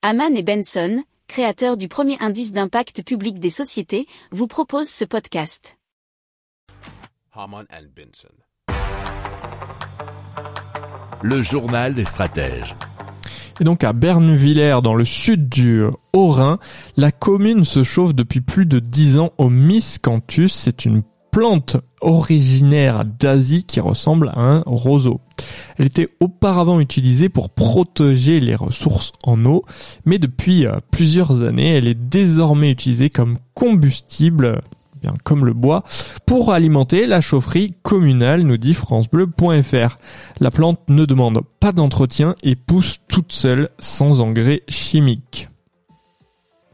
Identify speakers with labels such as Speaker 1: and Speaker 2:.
Speaker 1: Haman et Benson, créateurs du premier indice d'impact public des sociétés, vous proposent ce podcast.
Speaker 2: Haman and Benson.
Speaker 3: Le journal des stratèges.
Speaker 4: Et donc à Bernvillers, dans le sud du Haut-Rhin, la commune se chauffe depuis plus de 10 ans au miscanthus. C'est une plante originaire d'Asie qui ressemble à un roseau. Elle était auparavant utilisée pour protéger les ressources en eau, mais depuis euh, plusieurs années, elle est désormais utilisée comme combustible bien comme le bois, pour alimenter la chaufferie communale, nous dit francebleu.fr. La plante ne demande pas d'entretien et pousse toute seule sans engrais chimiques.